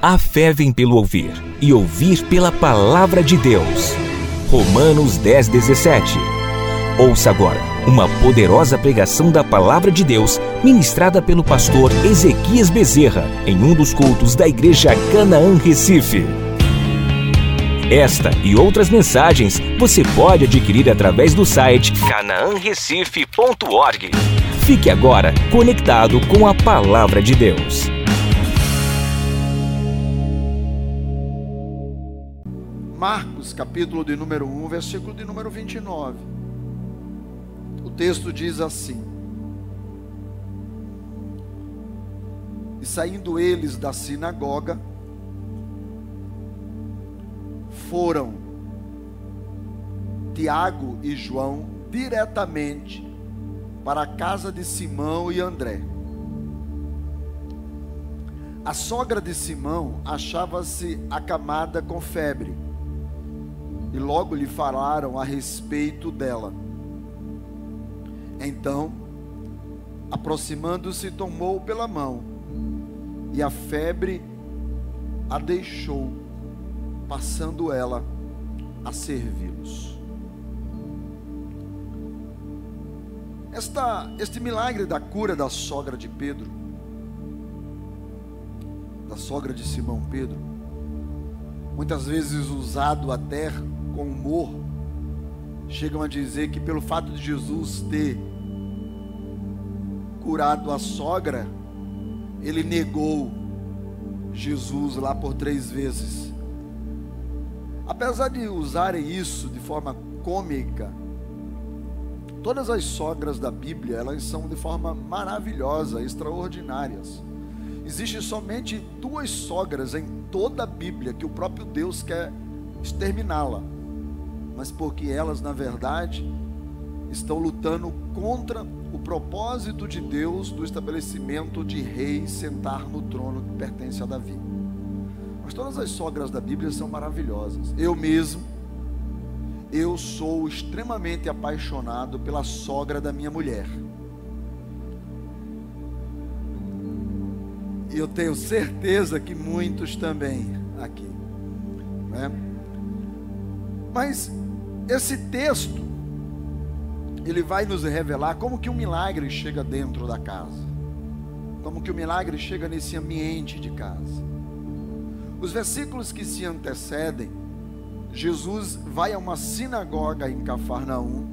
A fé vem pelo ouvir, e ouvir pela palavra de Deus. Romanos 10, 17. Ouça agora uma poderosa pregação da palavra de Deus, ministrada pelo pastor Ezequias Bezerra, em um dos cultos da Igreja Canaã Recife. Esta e outras mensagens você pode adquirir através do site canaanrecife.org. Fique agora conectado com a palavra de Deus. Marcos, capítulo de número 1, versículo de número 29. O texto diz assim: E saindo eles da sinagoga, foram Tiago e João diretamente para a casa de Simão e André. A sogra de Simão achava-se acamada com febre e logo lhe falaram a respeito dela. Então, aproximando-se, tomou pela mão, e a febre a deixou, passando ela a servi-los. Esta, este milagre da cura da sogra de Pedro, da sogra de Simão Pedro, muitas vezes usado até com humor, chegam a dizer que pelo fato de Jesus ter curado a sogra, ele negou Jesus lá por três vezes. Apesar de usarem isso de forma cômica, todas as sogras da Bíblia, elas são de forma maravilhosa, extraordinárias. Existem somente duas sogras em toda a Bíblia que o próprio Deus quer exterminá-la mas porque elas, na verdade, estão lutando contra o propósito de Deus do estabelecimento de reis sentar no trono que pertence a Davi. Mas todas as sogras da Bíblia são maravilhosas. Eu mesmo, eu sou extremamente apaixonado pela sogra da minha mulher. E eu tenho certeza que muitos também aqui. Né? Mas esse texto ele vai nos revelar como que um milagre chega dentro da casa. Como que o milagre chega nesse ambiente de casa. Os versículos que se antecedem, Jesus vai a uma sinagoga em Cafarnaum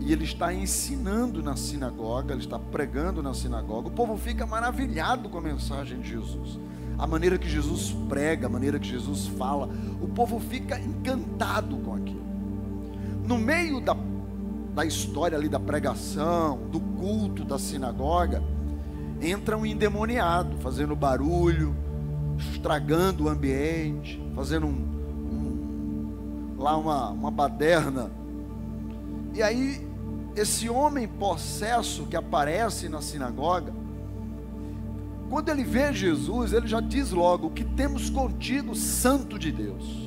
e ele está ensinando na sinagoga, ele está pregando na sinagoga. O povo fica maravilhado com a mensagem de Jesus. A maneira que Jesus prega, a maneira que Jesus fala, o povo fica encantado com aquilo no meio da, da história ali da pregação, do culto da sinagoga, entra um endemoniado, fazendo barulho, estragando o ambiente, fazendo um, um, lá uma, uma baderna. E aí, esse homem possesso que aparece na sinagoga, quando ele vê Jesus, ele já diz logo: que temos contigo, Santo de Deus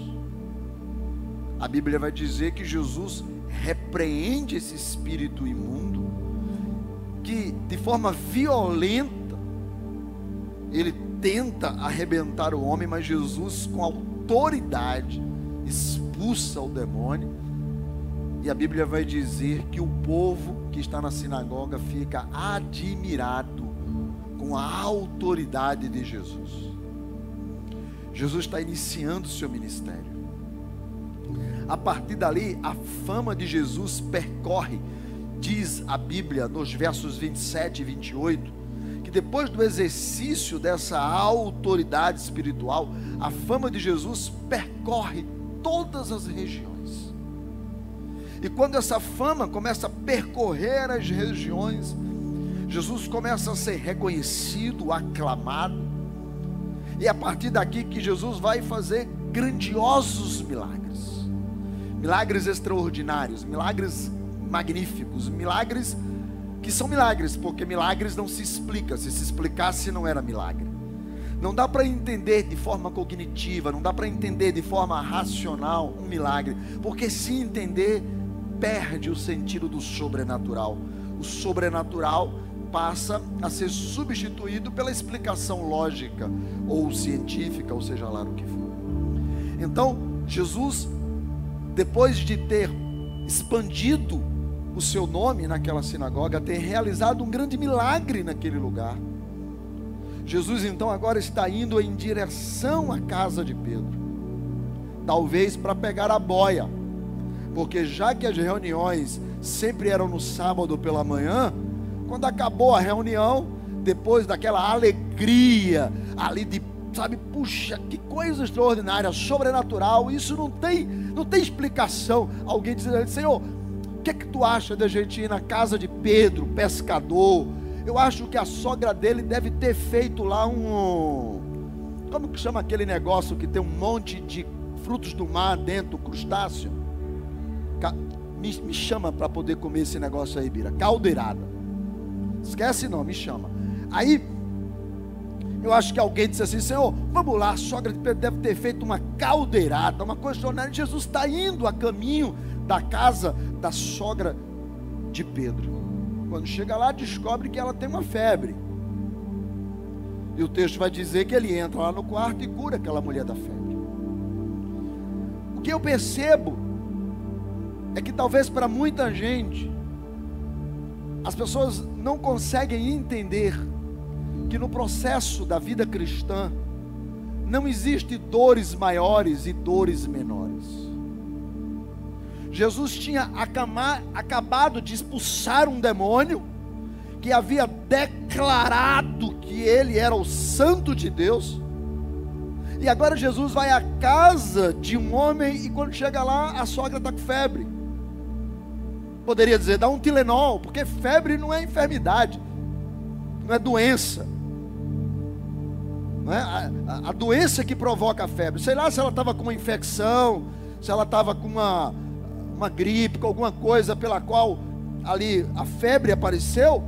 a Bíblia vai dizer que Jesus repreende esse espírito imundo, que de forma violenta ele tenta arrebentar o homem, mas Jesus, com autoridade, expulsa o demônio. E a Bíblia vai dizer que o povo que está na sinagoga fica admirado com a autoridade de Jesus. Jesus está iniciando o seu ministério. A partir dali, a fama de Jesus percorre, diz a Bíblia nos versos 27 e 28, que depois do exercício dessa autoridade espiritual, a fama de Jesus percorre todas as regiões. E quando essa fama começa a percorrer as regiões, Jesus começa a ser reconhecido, aclamado, e é a partir daqui que Jesus vai fazer grandiosos milagres milagres extraordinários, milagres magníficos, milagres que são milagres, porque milagres não se explica, se se explicasse não era milagre. Não dá para entender de forma cognitiva, não dá para entender de forma racional um milagre, porque se entender, perde o sentido do sobrenatural. O sobrenatural passa a ser substituído pela explicação lógica ou científica, ou seja lá o que for. Então, Jesus, depois de ter expandido o seu nome naquela sinagoga, ter realizado um grande milagre naquele lugar, Jesus então agora está indo em direção à casa de Pedro, talvez para pegar a boia, porque já que as reuniões sempre eram no sábado pela manhã, quando acabou a reunião, depois daquela alegria ali de, sabe, puxa, que coisa extraordinária, sobrenatural, isso não tem, não tem explicação. Alguém dizendo, Senhor, que é que tu acha da gente ir na casa de Pedro, pescador? Eu acho que a sogra dele deve ter feito lá um. Como que chama aquele negócio que tem um monte de frutos do mar dentro, crustáceo? Me, me chama para poder comer esse negócio aí, Bira. Caldeirada. Esquece não, me chama. Aí, eu acho que alguém disse assim: Senhor, vamos lá, a sogra de Pedro deve ter feito uma caldeirada, uma coisa extraordinária. Jesus está indo a caminho da casa da sogra de Pedro. Quando chega lá, descobre que ela tem uma febre. E o texto vai dizer que ele entra lá no quarto e cura aquela mulher da febre. O que eu percebo é que talvez para muita gente, as pessoas não conseguem entender que no processo da vida cristã não existe dores maiores e dores menores. Jesus tinha acabado de expulsar um demônio que havia declarado que ele era o santo de Deus. E agora Jesus vai à casa de um homem e quando chega lá, a sogra está com febre poderia dizer, dá um Tilenol, porque febre não é enfermidade, não é doença. Não é? A, a, a doença que provoca a febre. Sei lá se ela estava com uma infecção, se ela estava com uma, uma gripe, alguma coisa pela qual ali a febre apareceu,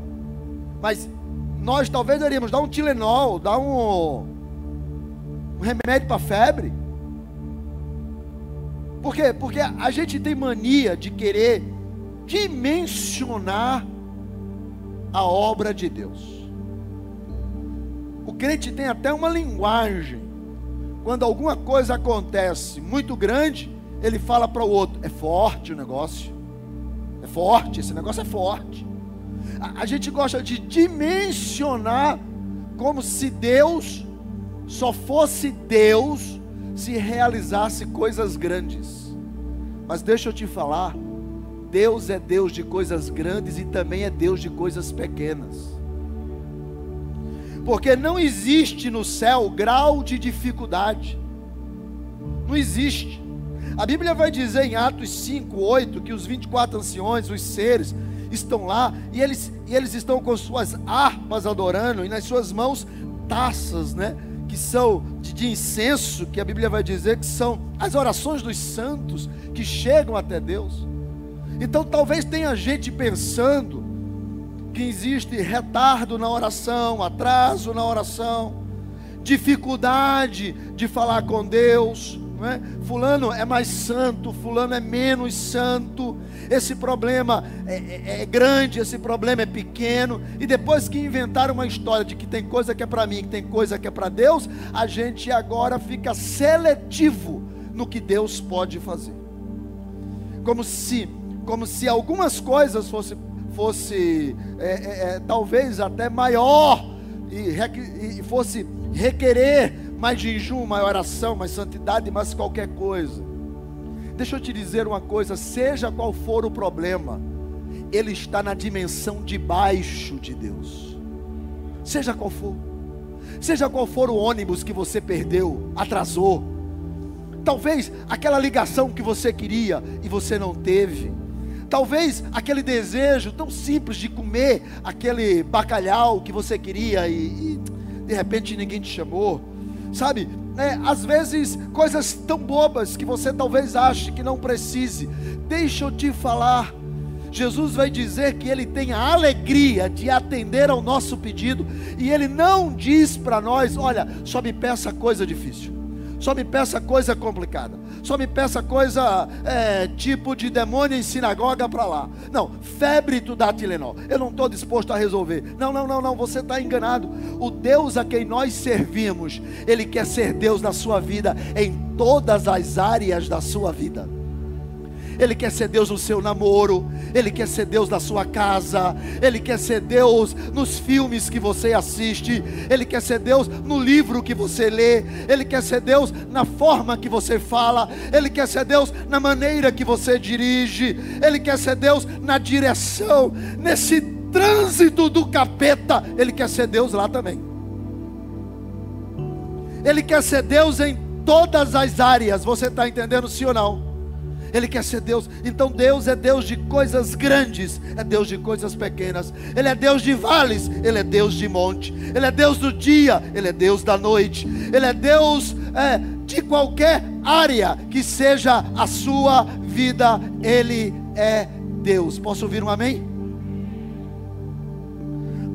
mas nós talvez deveríamos dar um Tilenol, dar um, um remédio para febre. Por quê? Porque a gente tem mania de querer dimensionar a obra de Deus. O crente tem até uma linguagem. Quando alguma coisa acontece muito grande, ele fala para o outro: é forte o negócio, é forte, esse negócio é forte. A, a gente gosta de dimensionar como se Deus só fosse Deus se realizasse coisas grandes. Mas deixa eu te falar, Deus é Deus de coisas grandes e também é Deus de coisas pequenas. Porque não existe no céu grau de dificuldade. Não existe. A Bíblia vai dizer em Atos 5, 8 que os 24 anciões, os seres, estão lá e eles, e eles estão com suas harpas adorando e nas suas mãos taças, né? Que são de, de incenso, que a Bíblia vai dizer que são as orações dos santos que chegam até Deus. Então talvez tenha gente pensando que existe retardo na oração, atraso na oração, dificuldade de falar com Deus. Não é? Fulano é mais santo, fulano é menos santo. Esse problema é, é, é grande, esse problema é pequeno. E depois que inventaram uma história de que tem coisa que é para mim, que tem coisa que é para Deus, a gente agora fica seletivo no que Deus pode fazer. Como se como se algumas coisas fosse, fosse é, é, é, talvez até maior e, e fosse requerer mais jejum, mais oração, mais santidade, mais qualquer coisa. Deixa eu te dizer uma coisa: seja qual for o problema, ele está na dimensão de baixo de Deus. Seja qual for, seja qual for o ônibus que você perdeu, atrasou, talvez aquela ligação que você queria e você não teve Talvez aquele desejo tão simples de comer aquele bacalhau que você queria e, e de repente ninguém te chamou, sabe? É, às vezes coisas tão bobas que você talvez ache que não precise. Deixa eu te falar. Jesus vai dizer que ele tem a alegria de atender ao nosso pedido e ele não diz para nós: olha, só me peça coisa difícil, só me peça coisa complicada, só me peça coisa é, tipo de demônio em sinagoga para lá. Não, febre tu dá Tilenol, eu não estou disposto a resolver. Não, não, não, não, você está enganado. O Deus a quem nós servimos, Ele quer ser Deus na sua vida, em todas as áreas da sua vida. Ele quer ser Deus no seu namoro, Ele quer ser Deus na sua casa, Ele quer ser Deus nos filmes que você assiste, Ele quer ser Deus no livro que você lê, Ele quer ser Deus na forma que você fala, Ele quer ser Deus na maneira que você dirige, Ele quer ser Deus na direção, nesse trânsito do capeta, Ele quer ser Deus lá também. Ele quer ser Deus em todas as áreas, você está entendendo sim ou não? Ele quer ser Deus. Então Deus é Deus de coisas grandes, é Deus de coisas pequenas. Ele é Deus de vales, ele é Deus de monte. Ele é Deus do dia, ele é Deus da noite. Ele é Deus é, de qualquer área que seja a sua vida. Ele é Deus. Posso ouvir um amém?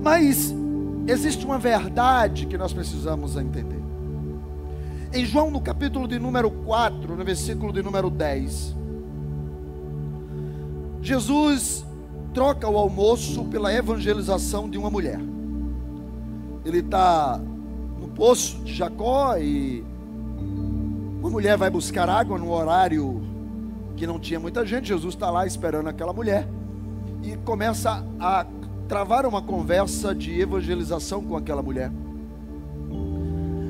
Mas existe uma verdade que nós precisamos entender. Em João, no capítulo de número 4, no versículo de número 10, Jesus troca o almoço pela evangelização de uma mulher. Ele está no poço de Jacó e uma mulher vai buscar água no horário que não tinha muita gente. Jesus está lá esperando aquela mulher e começa a travar uma conversa de evangelização com aquela mulher.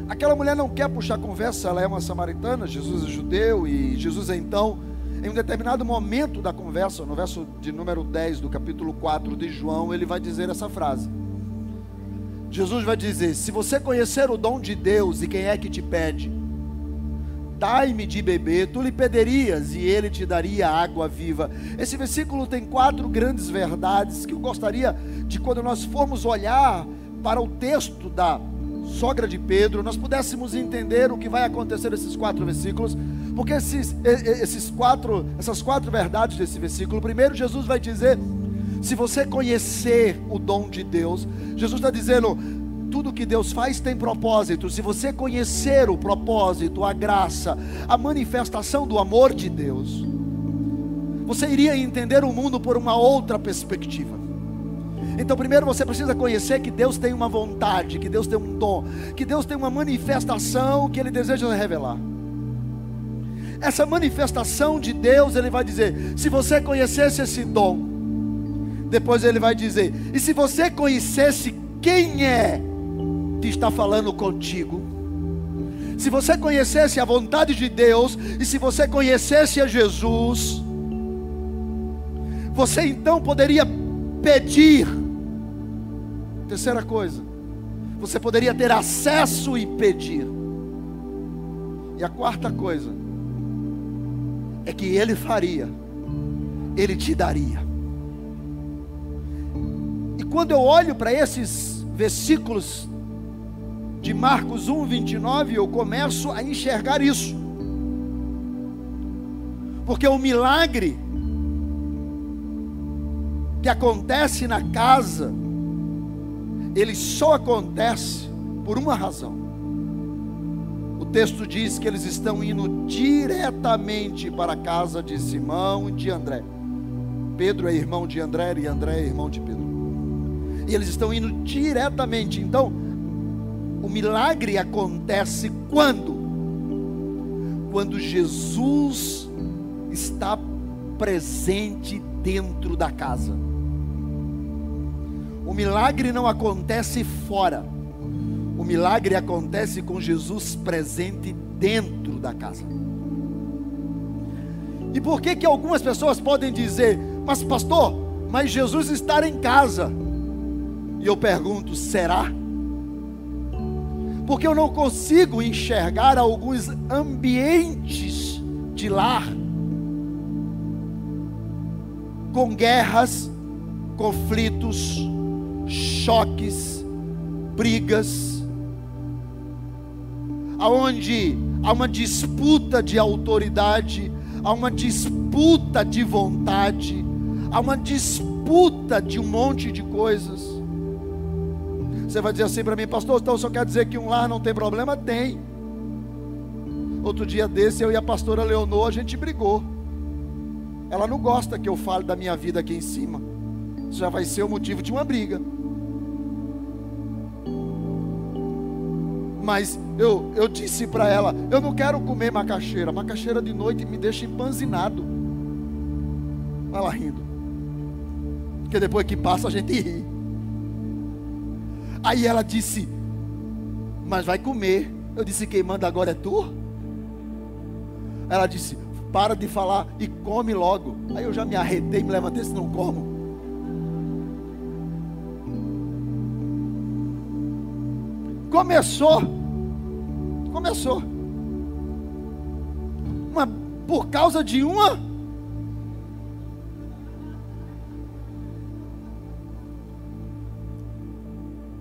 Aquela mulher não quer puxar conversa, ela é uma samaritana, Jesus é judeu e Jesus então em um determinado momento da conversa, no verso de número 10 do capítulo 4 de João, ele vai dizer essa frase. Jesus vai dizer: Se você conhecer o dom de Deus e quem é que te pede, dai-me de beber, tu lhe pedirias e ele te daria água viva. Esse versículo tem quatro grandes verdades que eu gostaria de, quando nós formos olhar para o texto da sogra de Pedro, nós pudéssemos entender o que vai acontecer nesses quatro versículos porque esses, esses quatro, essas quatro verdades desse versículo, primeiro Jesus vai dizer: se você conhecer o dom de Deus, Jesus está dizendo, tudo que Deus faz tem propósito. Se você conhecer o propósito, a graça, a manifestação do amor de Deus, você iria entender o mundo por uma outra perspectiva. Então, primeiro você precisa conhecer que Deus tem uma vontade, que Deus tem um dom, que Deus tem uma manifestação que Ele deseja revelar essa manifestação de Deus, ele vai dizer: se você conhecesse esse dom, depois ele vai dizer: e se você conhecesse quem é que está falando contigo, se você conhecesse a vontade de Deus, e se você conhecesse a Jesus, você então poderia pedir. Terceira coisa, você poderia ter acesso e pedir. E a quarta coisa, é que Ele faria, Ele te daria. E quando eu olho para esses versículos de Marcos 1, 29, eu começo a enxergar isso. Porque o milagre que acontece na casa, ele só acontece por uma razão texto diz que eles estão indo diretamente para a casa de Simão e de André. Pedro é irmão de André e André é irmão de Pedro. E eles estão indo diretamente. Então, o milagre acontece quando? Quando Jesus está presente dentro da casa. O milagre não acontece fora o milagre acontece com Jesus presente dentro da casa. E por que que algumas pessoas podem dizer, mas pastor, mas Jesus está em casa? E eu pergunto, será? Porque eu não consigo enxergar alguns ambientes de lar com guerras, conflitos, choques, brigas, aonde há uma disputa de autoridade, há uma disputa de vontade, há uma disputa de um monte de coisas. Você vai dizer assim para mim, pastor, então só quer dizer que um lar não tem problema? Tem. Outro dia desse, eu e a pastora Leonor, a gente brigou. Ela não gosta que eu fale da minha vida aqui em cima. Isso já vai ser o motivo de uma briga. Mas eu, eu disse para ela: eu não quero comer macaxeira. Macaxeira de noite me deixa empanzinado. Ela rindo. Porque depois que passa a gente ri. Aí ela disse: Mas vai comer. Eu disse: Quem manda agora é tu? Ela disse: Para de falar e come logo. Aí eu já me arretei, me levantei, se não como. Começou. Começou. Uma, por causa de uma.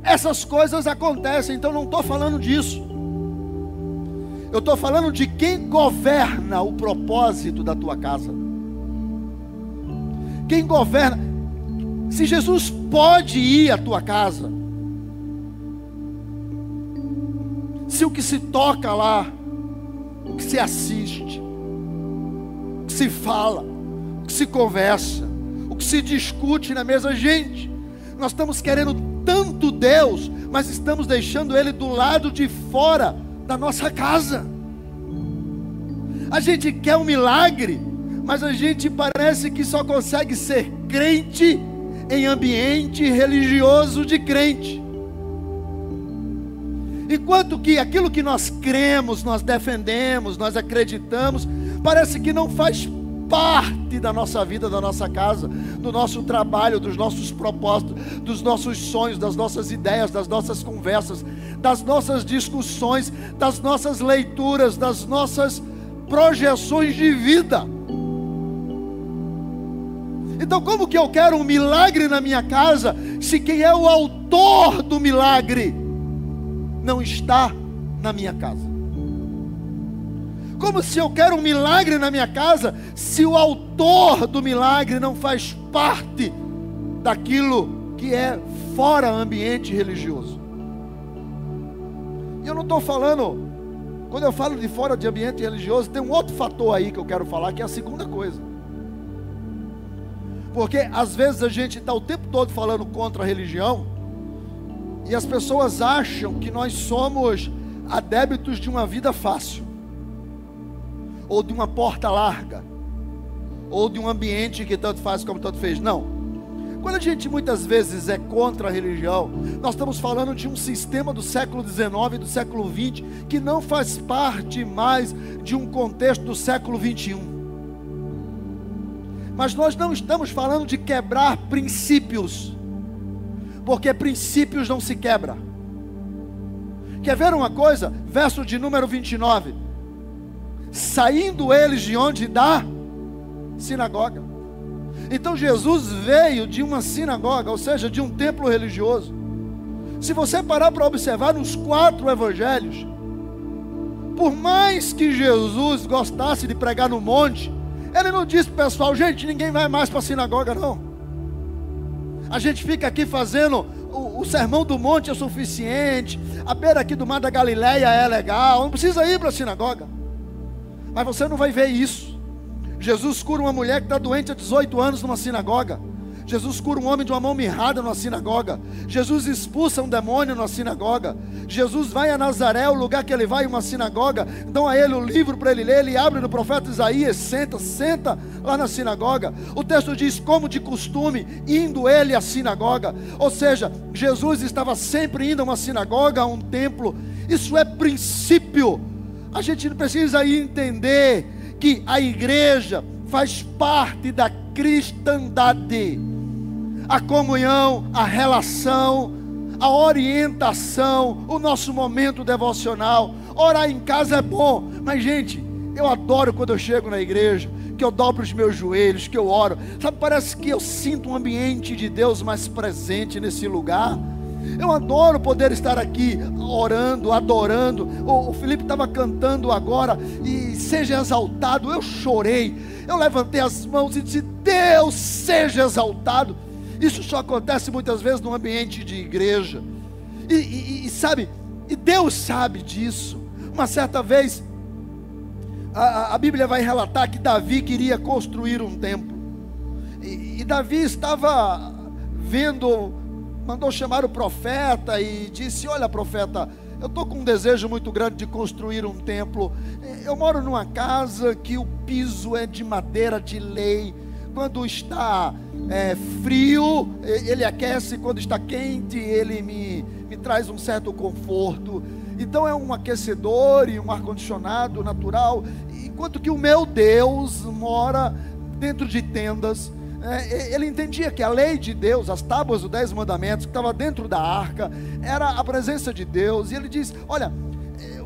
Essas coisas acontecem, então não estou falando disso. Eu estou falando de quem governa o propósito da tua casa. Quem governa. Se Jesus pode ir à tua casa, se o que se toca lá, o que se assiste, o que se fala, o que se conversa, o que se discute na mesa, gente, nós estamos querendo tanto Deus, mas estamos deixando Ele do lado de fora da nossa casa. A gente quer um milagre, mas a gente parece que só consegue ser crente em ambiente religioso de crente. Enquanto que aquilo que nós cremos, nós defendemos, nós acreditamos, parece que não faz parte da nossa vida, da nossa casa, do nosso trabalho, dos nossos propósitos, dos nossos sonhos, das nossas ideias, das nossas conversas, das nossas discussões, das nossas leituras, das nossas projeções de vida. Então, como que eu quero um milagre na minha casa, se quem é o autor do milagre não está na minha casa. Como se eu quero um milagre na minha casa, se o autor do milagre não faz parte daquilo que é fora ambiente religioso. E eu não estou falando, quando eu falo de fora de ambiente religioso, tem um outro fator aí que eu quero falar, que é a segunda coisa. Porque às vezes a gente está o tempo todo falando contra a religião, e as pessoas acham que nós somos adébitos de uma vida fácil, ou de uma porta larga, ou de um ambiente que tanto faz como tanto fez. Não. Quando a gente muitas vezes é contra a religião, nós estamos falando de um sistema do século XIX e do século XX que não faz parte mais de um contexto do século XXI. Mas nós não estamos falando de quebrar princípios porque princípios não se quebra. Quer ver uma coisa? Verso de número 29. Saindo eles de onde dá sinagoga. Então Jesus veio de uma sinagoga, ou seja, de um templo religioso. Se você parar para observar nos quatro evangelhos, por mais que Jesus gostasse de pregar no monte, ele não disse para o pessoal, gente, ninguém vai mais para a sinagoga, não. A gente fica aqui fazendo o, o, sermão do monte é suficiente. A beira aqui do mar da Galileia é legal. Não precisa ir para a sinagoga. Mas você não vai ver isso. Jesus cura uma mulher que está doente há 18 anos numa sinagoga. Jesus cura um homem de uma mão mirrada numa sinagoga. Jesus expulsa um demônio na sinagoga. Jesus vai a Nazaré, o lugar que ele vai, uma sinagoga. Dão a ele o livro para ele ler. Ele abre no profeta Isaías, senta, senta lá na sinagoga. O texto diz: como de costume, indo ele à sinagoga. Ou seja, Jesus estava sempre indo a uma sinagoga, a um templo. Isso é princípio. A gente precisa entender que a igreja faz parte da cristandade a comunhão, a relação, a orientação, o nosso momento devocional. Orar em casa é bom, mas gente, eu adoro quando eu chego na igreja, que eu dobro os meus joelhos, que eu oro. Sabe, parece que eu sinto um ambiente de Deus mais presente nesse lugar. Eu adoro poder estar aqui orando, adorando. O, Felipe estava cantando agora e seja exaltado. Eu chorei, eu levantei as mãos e disse: Deus seja exaltado. Isso só acontece muitas vezes no ambiente de igreja. E, e, e sabe, e Deus sabe disso. Uma certa vez, a, a, Bíblia vai relatar que Davi queria construir um templo. E, e Davi estava vendo, mandou chamar o profeta e disse: Olha, profeta, eu estou com um desejo muito grande de construir um templo. Eu moro numa casa que o piso é de madeira de lei. Quando está é, frio, ele aquece. Quando está quente, ele me, me traz um certo conforto. Então é um aquecedor e um ar-condicionado natural. Enquanto que o meu Deus mora dentro de tendas. É, ele entendia que a lei de Deus, as tábuas dos dez mandamentos, que estava dentro da arca, era a presença de Deus. E ele diz: Olha,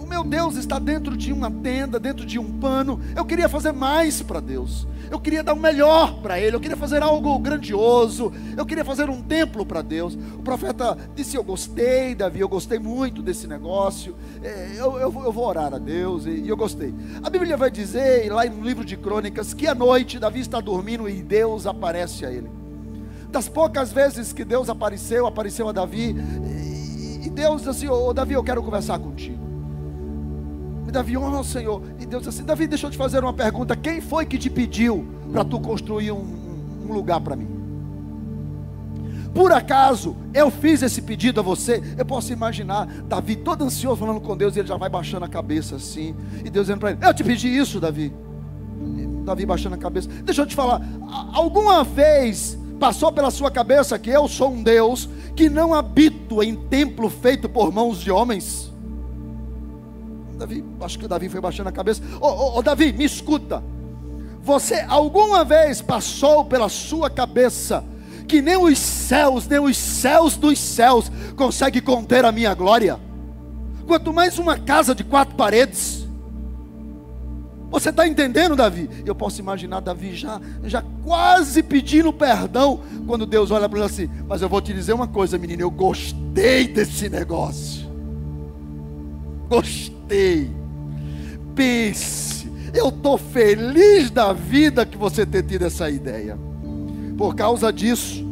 meu Deus está dentro de uma tenda, dentro de um pano. Eu queria fazer mais para Deus. Eu queria dar o melhor para Ele. Eu queria fazer algo grandioso. Eu queria fazer um templo para Deus. O profeta disse: Eu gostei, Davi, eu gostei muito desse negócio. É, eu, eu, eu, vou orar a Deus. E, eu gostei. A Bíblia vai dizer, lá no livro de Crônicas, que à noite Davi está dormindo e Deus aparece a ele. Das poucas vezes que Deus apareceu, apareceu a Davi. E Deus disse Ô Davi, eu quero conversar contigo. E Davi, oh Senhor. E Deus assim: Davi, deixa eu te fazer uma pergunta. Quem foi que te pediu para tu construir um, um lugar para mim? Por acaso eu fiz esse pedido a você? Eu posso imaginar Davi todo ansioso falando com Deus e ele já vai baixando a cabeça assim. E Deus dizendo para ele: Eu te pedi isso, Davi. Davi baixando a cabeça. Deixa eu te falar. Alguma vez passou pela sua cabeça que eu sou um Deus que não habito em templo feito por mãos de homens? Davi, acho que o Davi foi baixando a cabeça. Ô, Davi, me escuta. Você alguma vez passou pela sua cabeça que nem os céus, nem os céus dos céus conseguem conter a minha glória? Quanto mais uma casa de quatro paredes. Você está entendendo, Davi? Eu posso imaginar Davi já, já quase pedindo perdão quando Deus olha para ele assim. Mas eu vou te dizer uma coisa, menino, eu gostei desse negócio. Gostei gostei. Pense, eu estou feliz da vida que você ter tido essa ideia. Por causa disso,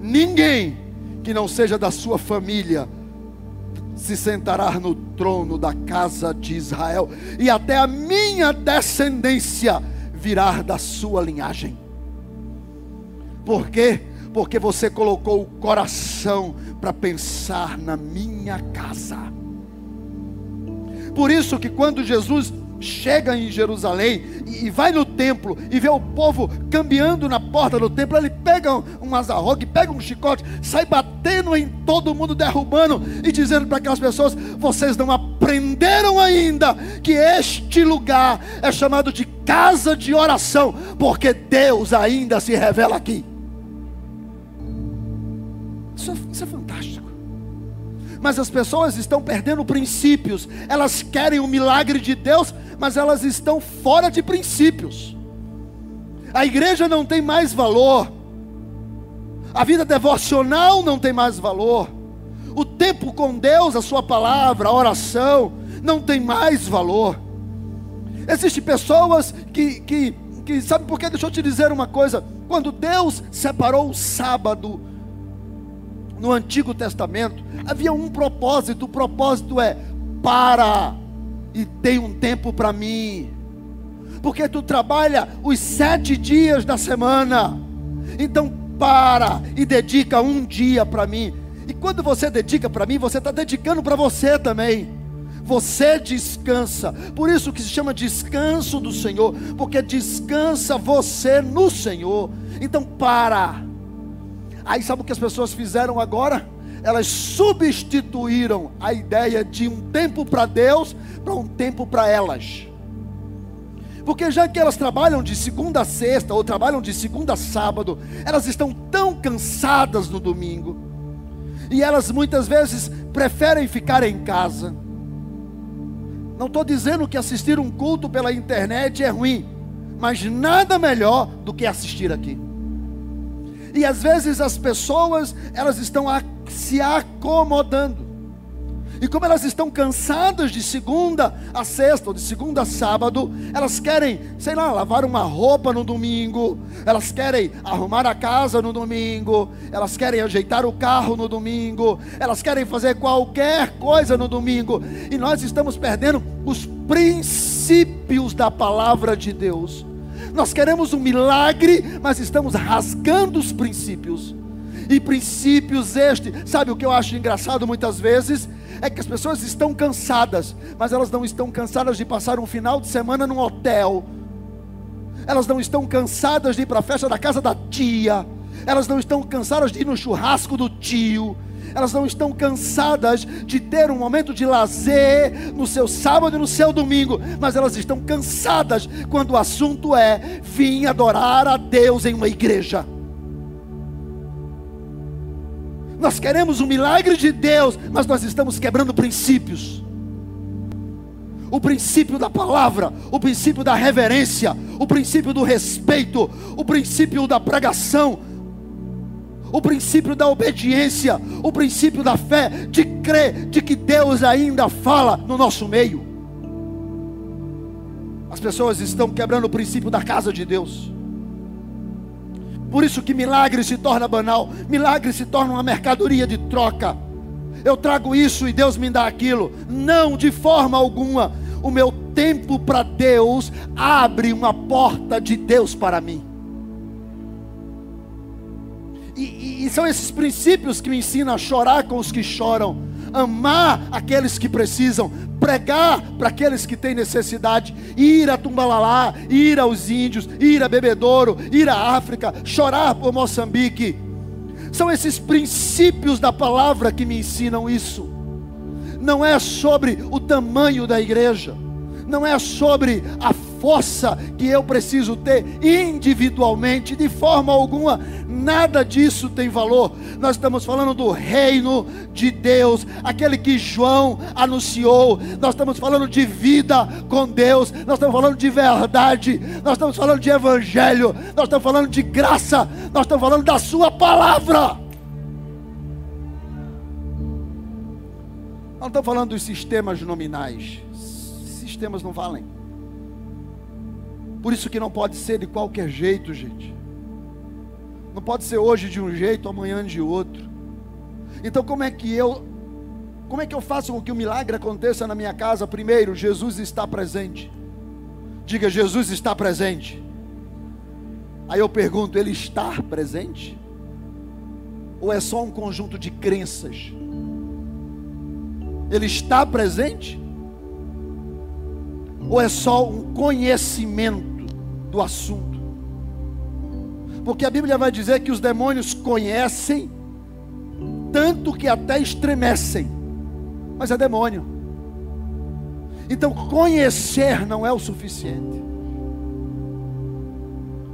ninguém que não seja da sua família se sentará no trono da casa de Israel, e até a minha descendência virá da sua linhagem. Por quê? Porque você colocou o coração para pensar na minha casa. Por isso que quando Jesus chega em Jerusalém e vai no templo e vê o povo cambiando na porta do templo, ele pega um azarrogue, pega um chicote, sai batendo em todo mundo, derrubando e dizendo para aquelas pessoas: vocês não aprenderam ainda que este lugar é chamado de casa de oração, porque Deus ainda se revela aqui. Isso é, isso é fantástico mas as pessoas estão perdendo princípios. Elas querem o milagre de Deus, mas elas estão fora de princípios. A igreja não tem mais valor. A vida devocional não tem mais valor. O tempo com Deus, a sua palavra, a oração, não tem mais valor. Existem pessoas que, que, que sabe por quê? Deixa eu te dizer uma coisa. Quando Deus separou o sábado no Antigo Testamento, havia um propósito: o propósito é para e tem um tempo para mim, porque tu trabalha os sete dias da semana, então para e dedica um dia para mim. E quando você dedica para mim, você está dedicando para você também. Você descansa, por isso que se chama descanso do Senhor, porque descansa você no Senhor. Então para Aí sabe o que as pessoas fizeram agora? Elas substituíram a ideia de um tempo para Deus para um tempo para elas. Porque já que elas trabalham de segunda a sexta ou trabalham de segunda a sábado, elas estão tão cansadas no domingo. E elas muitas vezes preferem ficar em casa. Não estou dizendo que assistir um culto pela internet é ruim, mas nada melhor do que assistir aqui. E às vezes as pessoas, elas estão a, se acomodando. E como elas estão cansadas de segunda a sexta, ou de segunda a sábado, elas querem, sei lá, lavar uma roupa no domingo, elas querem arrumar a casa no domingo, elas querem ajeitar o carro no domingo, elas querem fazer qualquer coisa no domingo, e nós estamos perdendo os princípios da palavra de Deus. Nós queremos um milagre, mas estamos rasgando os princípios. E princípios este, sabe o que eu acho engraçado muitas vezes? é que as pessoas estão cansadas, mas elas não estão cansadas de passar um final de semana num hotel. Elas não estão cansadas de ir para a festa da casa da tia. Elas não estão cansadas de ir no churrasco do tio. Elas não estão cansadas de ter um momento de lazer no seu sábado e no seu domingo, mas elas estão cansadas quando o assunto é vir adorar a Deus em uma igreja. Nós queremos o milagre de Deus, mas nós estamos quebrando princípios. O princípio da palavra, o princípio da reverência, o princípio do respeito, o princípio da pregação, o princípio da obediência, o princípio da fé, de crer de que Deus ainda fala no nosso meio. As pessoas estão quebrando o princípio da casa de Deus. Por isso que milagre se torna banal, milagre se torna uma mercadoria de troca. Eu trago isso e Deus me dá aquilo. Não, de forma alguma. O meu tempo para Deus abre uma porta de Deus para mim. E, e, são esses princípios que me ensinam a chorar com os que choram, amar aqueles que precisam, pregar para aqueles que têm necessidade, ir a Tumbalalá, ir aos índios, ir a Bebedouro, ir à África, chorar por Moçambique. São esses princípios da palavra que me ensinam isso. Não é sobre o tamanho da igreja, não é sobre a força que eu preciso ter individualmente, de forma alguma, nada disso tem valor. Nós estamos falando do reino de Deus, aquele que João anunciou. Nós estamos falando de vida com Deus, nós estamos falando de verdade, nós estamos falando de evangelho, nós estamos falando de graça, nós estamos falando da Sua palavra. Nós não estamos falando dos sistemas nominais. Sistemas não valem. Por isso que não pode ser de qualquer jeito, gente. Não pode ser hoje de um jeito, amanhã de outro. Então como é que eu como é que eu faço com que o milagre aconteça na minha casa? Primeiro, Jesus está presente. Diga, Jesus está presente. Aí eu pergunto, ele está presente? Ou é só um conjunto de crenças? Ele está presente? Ou é só um conhecimento do assunto? Porque a Bíblia vai dizer que os demônios conhecem, tanto que até estremecem, mas é demônio. Então, conhecer não é o suficiente.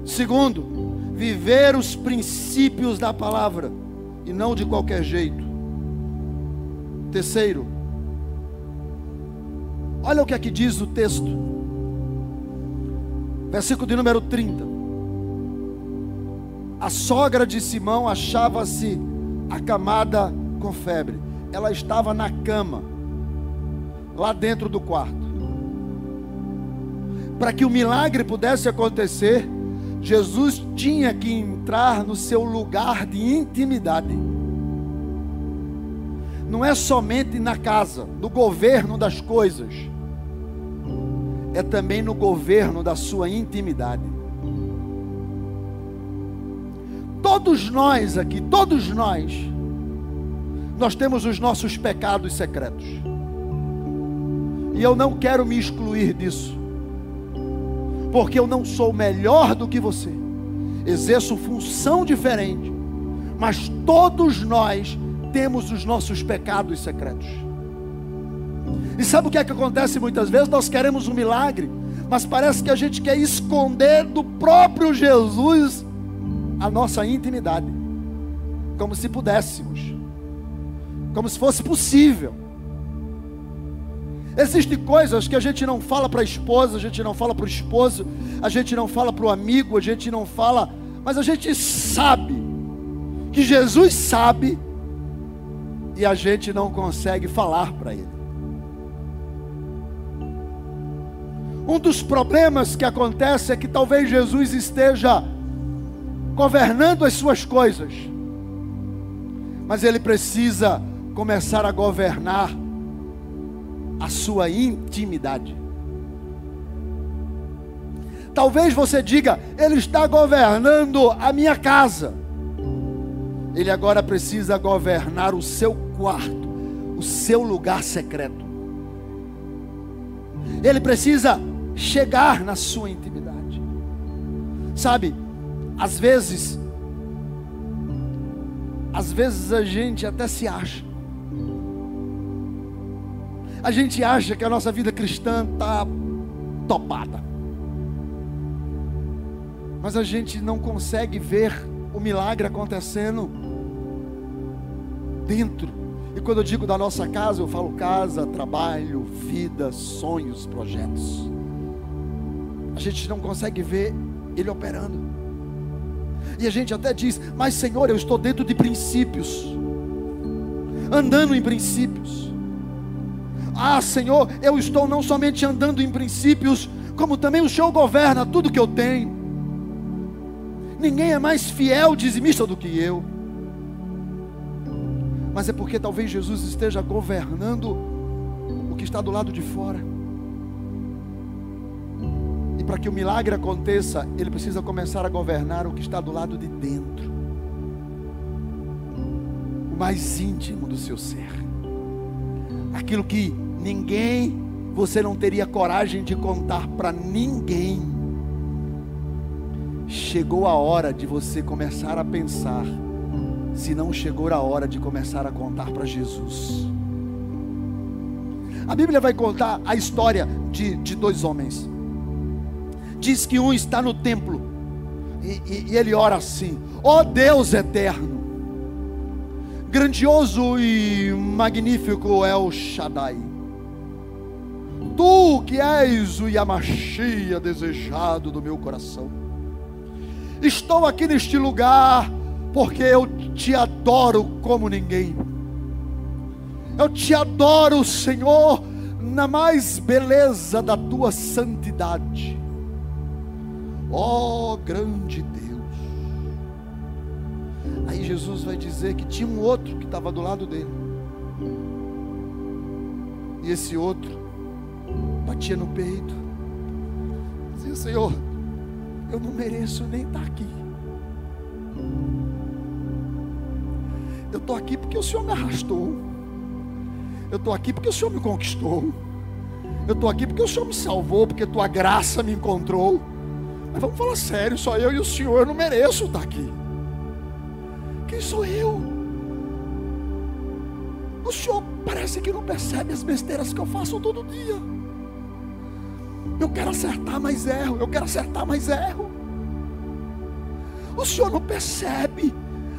Segundo, viver os princípios da palavra e não de qualquer jeito. Terceiro, Olha o que aqui diz o texto. Versículo de número 30. A sogra de Simão achava-se acamada com febre. Ela estava na cama, lá dentro do quarto. Para que o milagre pudesse acontecer, Jesus tinha que entrar no seu lugar de intimidade. Não é somente na casa, no governo das coisas é também no governo da sua intimidade. Todos nós aqui, todos nós, nós temos os nossos pecados secretos. E eu não quero me excluir disso, porque eu não sou melhor do que você, exerço função diferente, mas todos nós temos os nossos pecados secretos. E sabe o que é que acontece muitas vezes? Nós queremos um milagre, mas parece que a gente quer esconder do próprio Jesus a nossa intimidade, como se pudéssemos, como se fosse possível. Existem coisas que a gente não fala para a esposa, a gente não fala para o esposo, a gente não fala para o amigo, a gente não fala, mas a gente sabe que Jesus sabe e a gente não consegue falar para Ele. Um dos problemas que acontece é que talvez Jesus esteja governando as suas coisas, mas ele precisa começar a governar a sua intimidade. Talvez você diga, ele está governando a minha casa. Ele agora precisa governar o seu quarto, o seu lugar secreto. Ele precisa chegar na sua intimidade. Sabe, às vezes, às vezes a gente até se acha. A gente acha que a nossa vida cristã está topada. Mas a gente não consegue ver o milagre acontecendo dentro. E quando eu digo da nossa casa, eu falo casa, trabalho, vida, sonhos, projetos a gente não consegue ver Ele operando. E a gente até diz: Mas Senhor, eu estou dentro de princípios, andando em princípios. Ah, Senhor, eu estou não somente andando em princípios, como também o Senhor governa tudo que eu tenho. Ninguém é mais fiel dizimista do que eu. Mas é porque talvez Jesus esteja governando o que está do lado de fora. E para que o milagre aconteça, ele precisa começar a governar o que está do lado de dentro o mais íntimo do seu ser aquilo que ninguém, você não teria coragem de contar para ninguém. Chegou a hora de você começar a pensar, se não chegou a hora de começar a contar para Jesus. A Bíblia vai contar a história de, de dois homens diz que um está no templo e, e, e ele ora assim: Ó oh Deus eterno, grandioso e magnífico é o Shaddai. Tu que és o Yamashia desejado do meu coração. Estou aqui neste lugar porque eu te adoro como ninguém. Eu te adoro, Senhor, na mais beleza da tua santidade. Ó grande Deus. Aí Jesus vai dizer que tinha um outro que estava do lado dele. E esse outro batia no peito. Dizia, Senhor, eu não mereço nem estar aqui. Eu estou aqui porque o Senhor me arrastou. Eu estou aqui porque o Senhor me conquistou. Eu estou aqui porque o Senhor me salvou, porque tua graça me encontrou. Mas vamos falar sério, só eu e o Senhor eu não mereço estar aqui. Quem sou eu? O Senhor parece que não percebe as besteiras que eu faço todo dia. Eu quero acertar, mas erro. Eu quero acertar, mas erro. O Senhor não percebe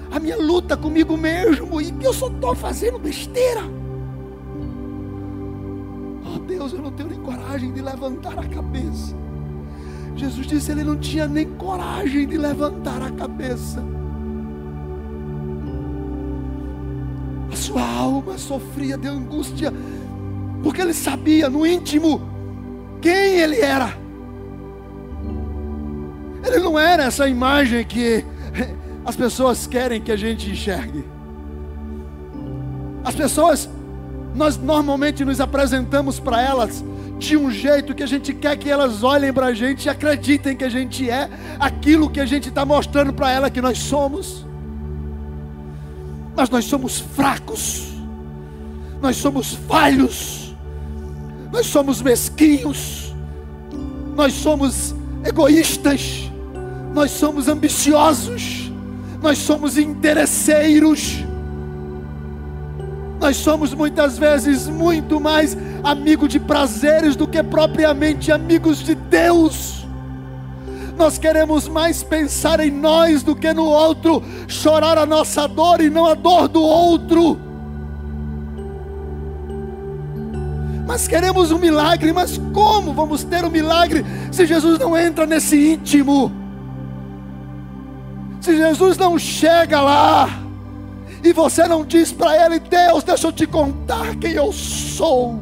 a minha luta comigo mesmo e que eu só estou fazendo besteira. Oh Deus, eu não tenho nem coragem de levantar a cabeça. Jesus disse: ele não tinha nem coragem de levantar a cabeça. A sua alma sofria de angústia, porque ele sabia no íntimo quem ele era. Ele não era essa imagem que as pessoas querem que a gente enxergue. As pessoas, nós normalmente nos apresentamos para elas de um jeito que a gente quer que elas olhem para a gente e acreditem que a gente é aquilo que a gente está mostrando para ela que nós somos. Mas nós somos fracos, nós somos falhos, nós somos mesquinhos, nós somos egoístas, nós somos ambiciosos, nós somos interesseiros. Nós somos muitas vezes muito mais amigo de prazeres do que propriamente amigos de Deus. Nós queremos mais pensar em nós do que no outro, chorar a nossa dor e não a dor do outro. Mas queremos um milagre, mas como vamos ter um milagre se Jesus não entra nesse íntimo? Se Jesus não chega lá, e você não diz para ele: Deus, deixa eu te contar quem eu sou.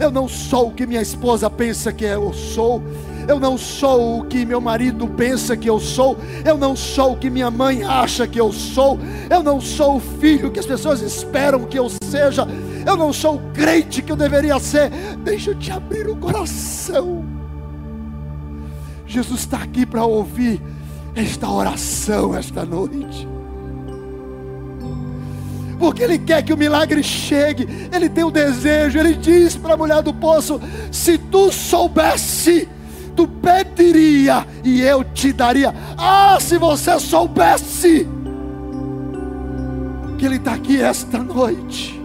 Eu não sou o que minha esposa pensa que eu sou. Eu não sou o que meu marido pensa que eu sou. Eu não sou o que minha mãe acha que eu sou. Eu não sou o filho que as pessoas esperam que eu seja. Eu não sou o crente que eu deveria ser. Deixa eu te abrir o coração. Jesus está aqui para ouvir esta oração esta noite porque Ele quer que o milagre chegue, Ele tem o desejo, Ele diz para a mulher do poço: se tu soubesse, tu pediria e eu te daria. Ah, se você soubesse que Ele está aqui esta noite,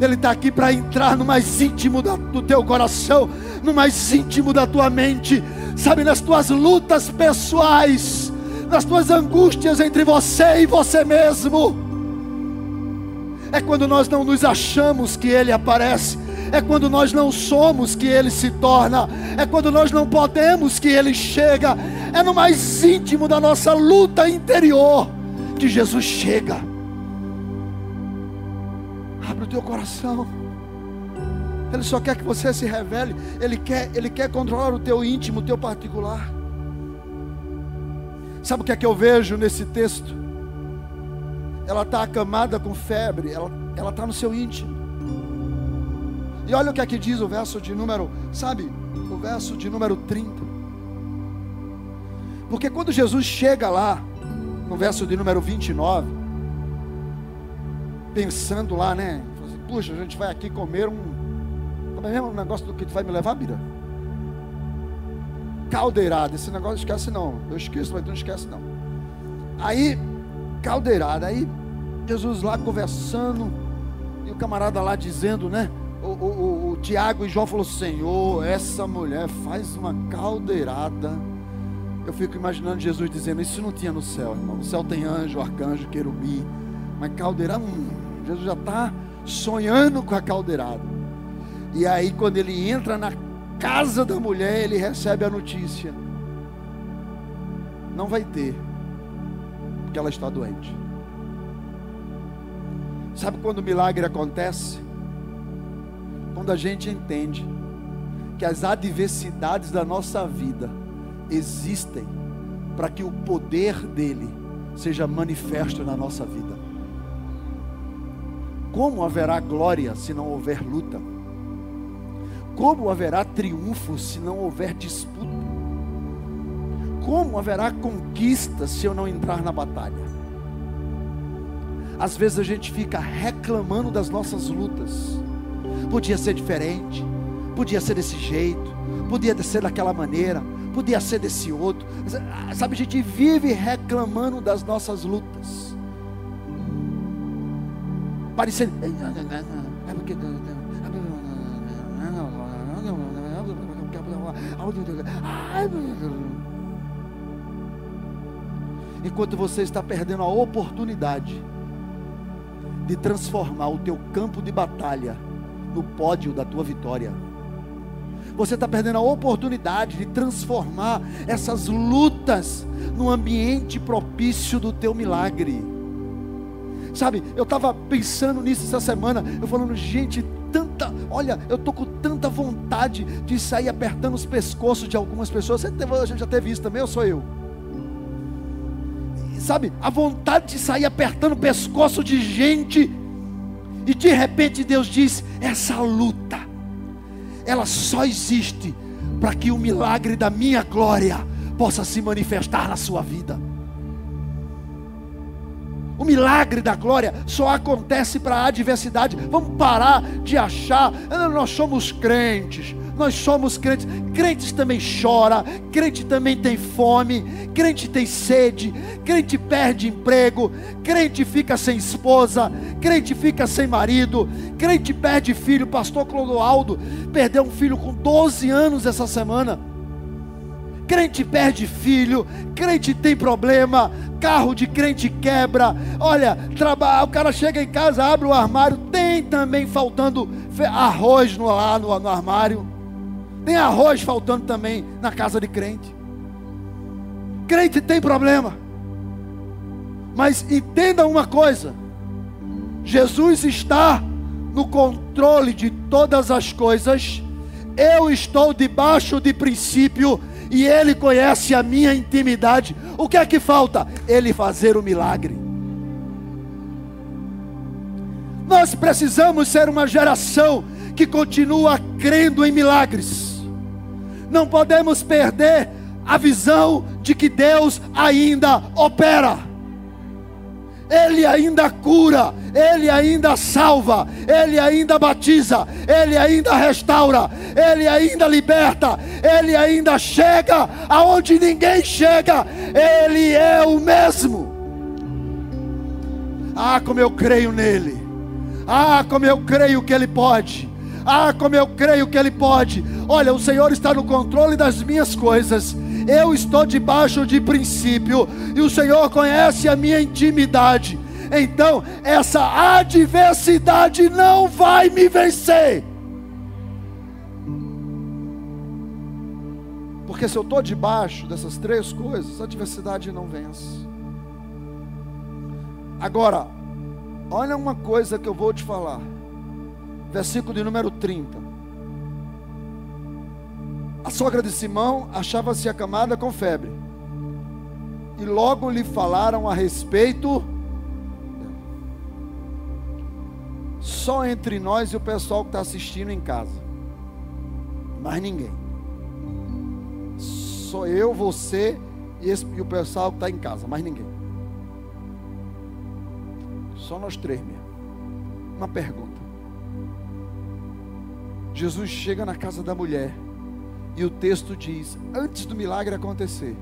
Ele está aqui para entrar no mais íntimo do teu coração, no mais íntimo da tua mente, sabe, nas tuas lutas pessoais, nas tuas angústias entre você e você mesmo é quando nós não nos achamos que Ele aparece, é quando nós não somos que Ele se torna, é quando nós não podemos que Ele chega, é no mais íntimo da nossa luta interior que Jesus chega. Abre o teu coração. Ele só quer que você se revele, ele quer, ele quer controlar o teu íntimo, o teu particular. Sabe o que é que eu vejo nesse texto? Ela está acamada com febre, ela está no seu íntimo. E olha o que aqui diz o verso de número, sabe, o verso de número 30. Porque quando Jesus chega lá, no verso de número 29, pensando lá, né? Assim, Puxa, a gente vai aqui comer um. Como é mesmo o negócio do que tu vai me levar, Bira? Caldeirada. Esse negócio esquece não. Eu esqueço, mas tu não esquece não. Aí caldeirada. Aí Jesus lá conversando, e o camarada lá dizendo, né? O, o, o, o Tiago e João falou: Senhor, essa mulher faz uma caldeirada. Eu fico imaginando Jesus dizendo: Isso não tinha no céu, irmão. No céu tem anjo, arcanjo, querubim. Mas caldeirada, hum, Jesus já está sonhando com a caldeirada. E aí, quando ele entra na casa da mulher, ele recebe a notícia: Não vai ter porque ela está doente. Sabe quando o milagre acontece? Quando a gente entende que as adversidades da nossa vida existem para que o poder dele seja manifesto na nossa vida. Como haverá glória se não houver luta? Como haverá triunfo se não houver disputa? Como haverá conquista se eu não entrar na batalha? Às vezes a gente fica reclamando das nossas lutas. Podia ser diferente, podia ser desse jeito, podia ser daquela maneira, podia ser desse outro. Sabe, a gente vive reclamando das nossas lutas. Parecendo. Enquanto você está perdendo a oportunidade de transformar o teu campo de batalha no pódio da tua vitória. Você está perdendo a oportunidade de transformar essas lutas no ambiente propício do teu milagre. Sabe, eu estava pensando nisso essa semana, eu falando, gente, tanta, olha, eu tô com tanta vontade de sair apertando os pescoços de algumas pessoas. Você já teve isso também, ou sou eu? Sabe, a vontade de sair apertando o pescoço de gente, e de repente Deus diz: essa luta, ela só existe para que o milagre da minha glória possa se manifestar na sua vida. O milagre da glória só acontece para a adversidade. Vamos parar de achar, ah, nós somos crentes, nós somos crentes. Crentes também chora, crente também tem fome, crente tem sede, crente perde emprego, crente fica sem esposa, crente fica sem marido, crente perde filho. Pastor Clodoaldo perdeu um filho com 12 anos essa semana. Crente perde filho, crente tem problema, carro de crente quebra. Olha, trabalha, o cara chega em casa, abre o armário, tem também faltando arroz no, lá no, no armário. Tem arroz faltando também na casa de crente. Crente tem problema. Mas entenda uma coisa: Jesus está no controle de todas as coisas, eu estou debaixo de princípio e Ele conhece a minha intimidade. O que é que falta? Ele fazer o milagre. Nós precisamos ser uma geração que continua crendo em milagres. Não podemos perder a visão de que Deus ainda opera. Ele ainda cura, Ele ainda salva, Ele ainda batiza, Ele ainda restaura, Ele ainda liberta, Ele ainda chega aonde ninguém chega, Ele é o mesmo. Ah, como eu creio nele, ah, como eu creio que Ele pode. Ah, como eu creio que Ele pode. Olha, o Senhor está no controle das minhas coisas. Eu estou debaixo de princípio. E o Senhor conhece a minha intimidade. Então, essa adversidade não vai me vencer. Porque se eu estou debaixo dessas três coisas, a adversidade não vence. Agora, olha uma coisa que eu vou te falar versículo de número 30. A sogra de Simão achava-se acamada com febre. E logo lhe falaram a respeito. Só entre nós e o pessoal que está assistindo em casa. Mais ninguém. Só eu, você e, esse, e o pessoal que está em casa. Mais ninguém. Só nós três mesmo. Uma pergunta. Jesus chega na casa da mulher e o texto diz: antes do milagre acontecer,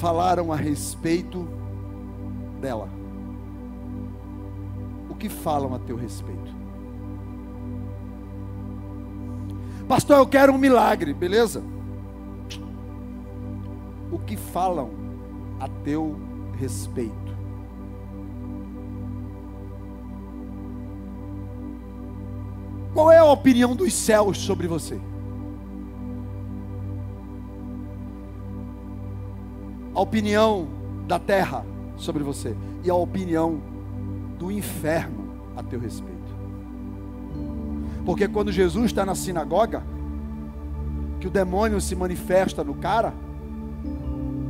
falaram a respeito dela. O que falam a teu respeito? Pastor, eu quero um milagre, beleza? O que falam a teu respeito? Qual é a opinião dos céus sobre você? A opinião da terra sobre você e a opinião do inferno a teu respeito. Porque quando Jesus está na sinagoga, que o demônio se manifesta no cara,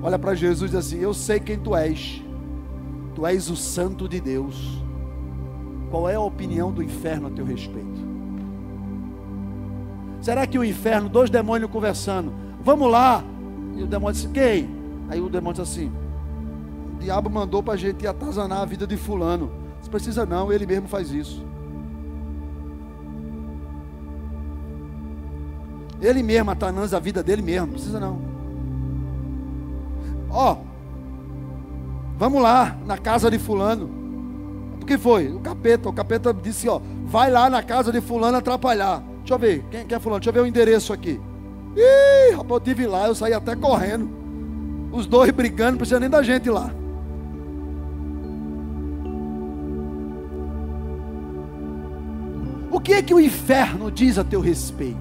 olha para Jesus e diz assim: Eu sei quem tu és, tu és o Santo de Deus. Qual é a opinião do inferno a teu respeito? Será que o inferno, dois demônios conversando, vamos lá? E o demônio disse: Quem? Aí o demônio disse assim: O diabo mandou para a gente atazanar a vida de Fulano. Não precisa não, ele mesmo faz isso. Ele mesmo atananza a vida dele mesmo, não precisa não. Ó, vamos lá na casa de Fulano. O que foi? O capeta. O capeta disse: Ó, vai lá na casa de Fulano atrapalhar. Deixa eu ver, quem, quem é fulano? Deixa eu ver o endereço aqui. Ih, rapaz, eu tive lá, eu saí até correndo. Os dois brigando, não precisa nem da gente lá. O que é que o inferno diz a teu respeito?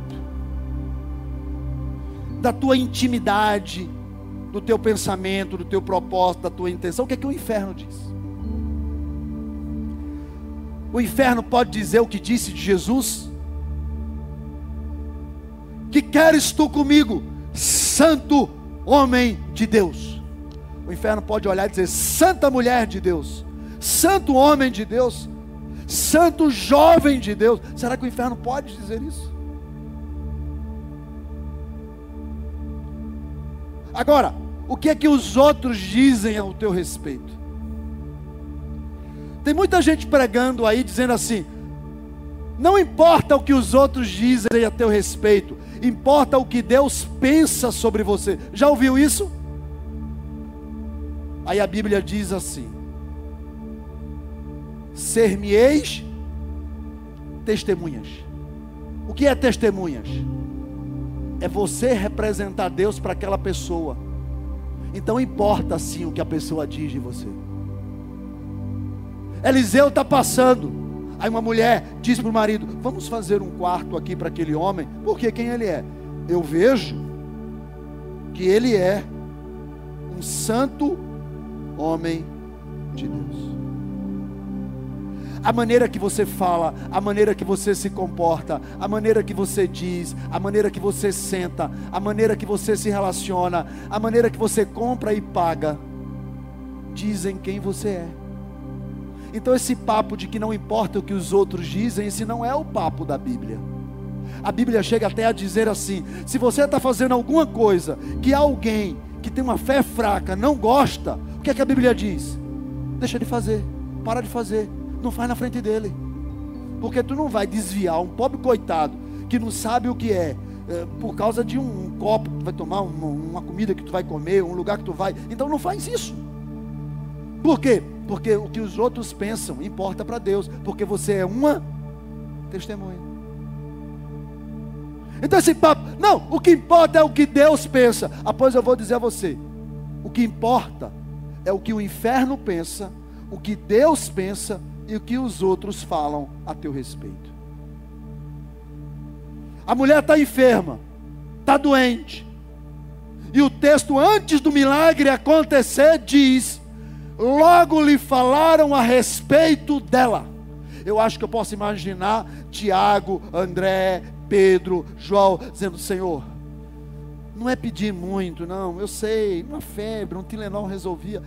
Da tua intimidade, do teu pensamento, do teu propósito, da tua intenção. O que é que o inferno diz? O inferno pode dizer o que disse de Jesus? Que queres tu comigo, santo homem de Deus? O inferno pode olhar e dizer: Santa mulher de Deus, santo homem de Deus, santo jovem de Deus. Será que o inferno pode dizer isso? Agora, o que é que os outros dizem ao teu respeito? Tem muita gente pregando aí dizendo assim: não importa o que os outros dizem a teu respeito, importa o que Deus pensa sobre você. Já ouviu isso? Aí a Bíblia diz assim: Ser-me-eis testemunhas. O que é testemunhas? É você representar Deus para aquela pessoa. Então importa sim o que a pessoa diz de você. Eliseu está passando. Aí uma mulher diz para o marido: Vamos fazer um quarto aqui para aquele homem, porque quem ele é? Eu vejo que ele é um santo homem de Deus. A maneira que você fala, a maneira que você se comporta, a maneira que você diz, a maneira que você senta, a maneira que você se relaciona, a maneira que você compra e paga, dizem quem você é. Então, esse papo de que não importa o que os outros dizem, esse não é o papo da Bíblia. A Bíblia chega até a dizer assim: se você está fazendo alguma coisa que alguém que tem uma fé fraca não gosta, o que é que a Bíblia diz? Deixa de fazer, para de fazer, não faz na frente dele, porque tu não vai desviar um pobre coitado que não sabe o que é, é por causa de um, copo que tu vai tomar, uma comida que tu vai comer, um lugar que tu vai, então não faz isso. Por quê? Porque o que os outros pensam importa para Deus, porque você é uma testemunha. Então esse papo, não, o que importa é o que Deus pensa. Após eu vou dizer a você, o que importa é o que o inferno pensa, o que Deus pensa e o que os outros falam a teu respeito. A mulher está enferma, está doente. E o texto antes do milagre acontecer diz logo lhe falaram a respeito dela. Eu acho que eu posso imaginar Tiago, André, Pedro, João, dizendo: Senhor, não é pedir muito, não. Eu sei, uma febre, um Tilenol resolvia.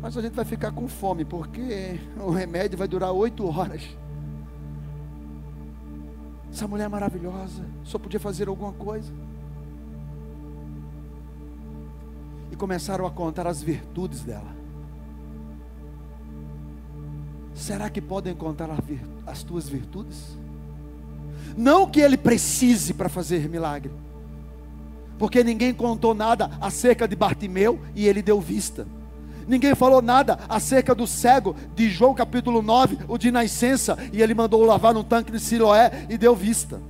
Mas a gente vai ficar com fome, porque o remédio vai durar oito horas. Essa mulher é maravilhosa, só podia fazer alguma coisa. E começaram a contar as virtudes dela. Será que podem encontrar as tuas virtudes? Não que ele precise para fazer milagre, porque ninguém contou nada acerca de Bartimeu e ele deu vista. Ninguém falou nada acerca do cego de João capítulo 9, o de nascença, e ele mandou lavar no tanque de Siloé e deu vista.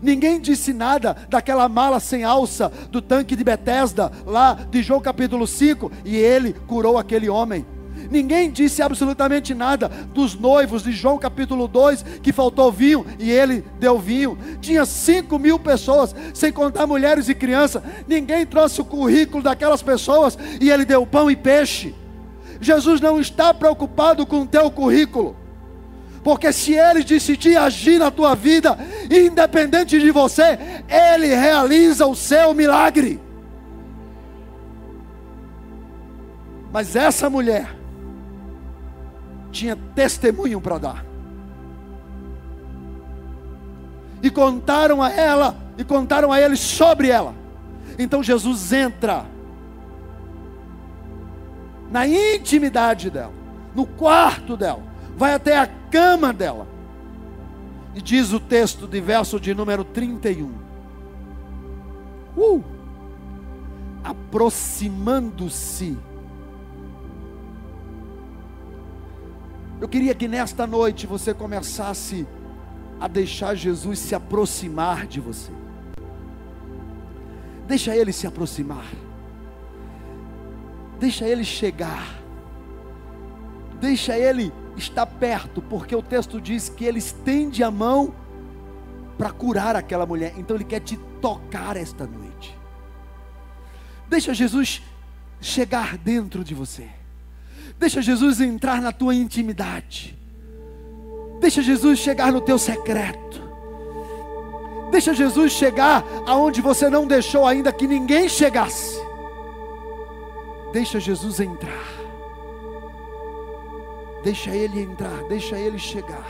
Ninguém disse nada daquela mala sem alça do tanque de Betesda, lá de João capítulo 5, e ele curou aquele homem. Ninguém disse absolutamente nada dos noivos de João capítulo 2, que faltou vinho e ele deu vinho. Tinha 5 mil pessoas, sem contar mulheres e crianças. Ninguém trouxe o currículo daquelas pessoas e ele deu pão e peixe. Jesus não está preocupado com o teu currículo. Porque se ele decidir agir na tua vida, independente de você, ele realiza o seu milagre. Mas essa mulher tinha testemunho para dar. E contaram a ela, e contaram a ele sobre ela. Então Jesus entra na intimidade dela, no quarto dela, vai até a cama dela. E diz o texto de verso de número 31. Uh! Aproximando-se Eu queria que nesta noite você começasse a deixar Jesus se aproximar de você. Deixa ele se aproximar. Deixa ele chegar. Deixa ele estar perto, porque o texto diz que ele estende a mão para curar aquela mulher. Então ele quer te tocar esta noite. Deixa Jesus chegar dentro de você. Deixa Jesus entrar na tua intimidade. Deixa Jesus chegar no teu secreto. Deixa Jesus chegar aonde você não deixou ainda que ninguém chegasse. Deixa Jesus entrar. Deixa ele entrar, deixa ele chegar.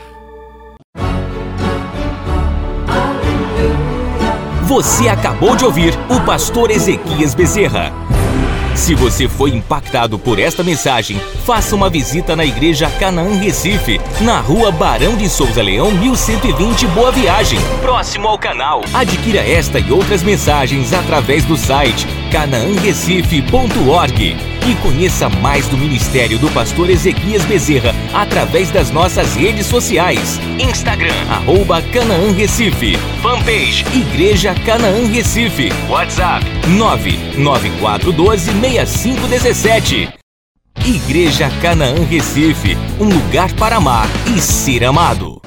Você acabou de ouvir o pastor Ezequias Bezerra. Se você foi impactado por esta mensagem, faça uma visita na Igreja Canaã Recife, na rua Barão de Souza Leão, 1120 Boa Viagem, próximo ao canal. Adquira esta e outras mensagens através do site canaanrecife.org e conheça mais do ministério do pastor Ezequias Bezerra através das nossas redes sociais. Instagram, arroba Canaã Recife. Fanpage, Igreja Canaã Recife. WhatsApp, 994126517. Igreja Canaã Recife, um lugar para amar e ser amado.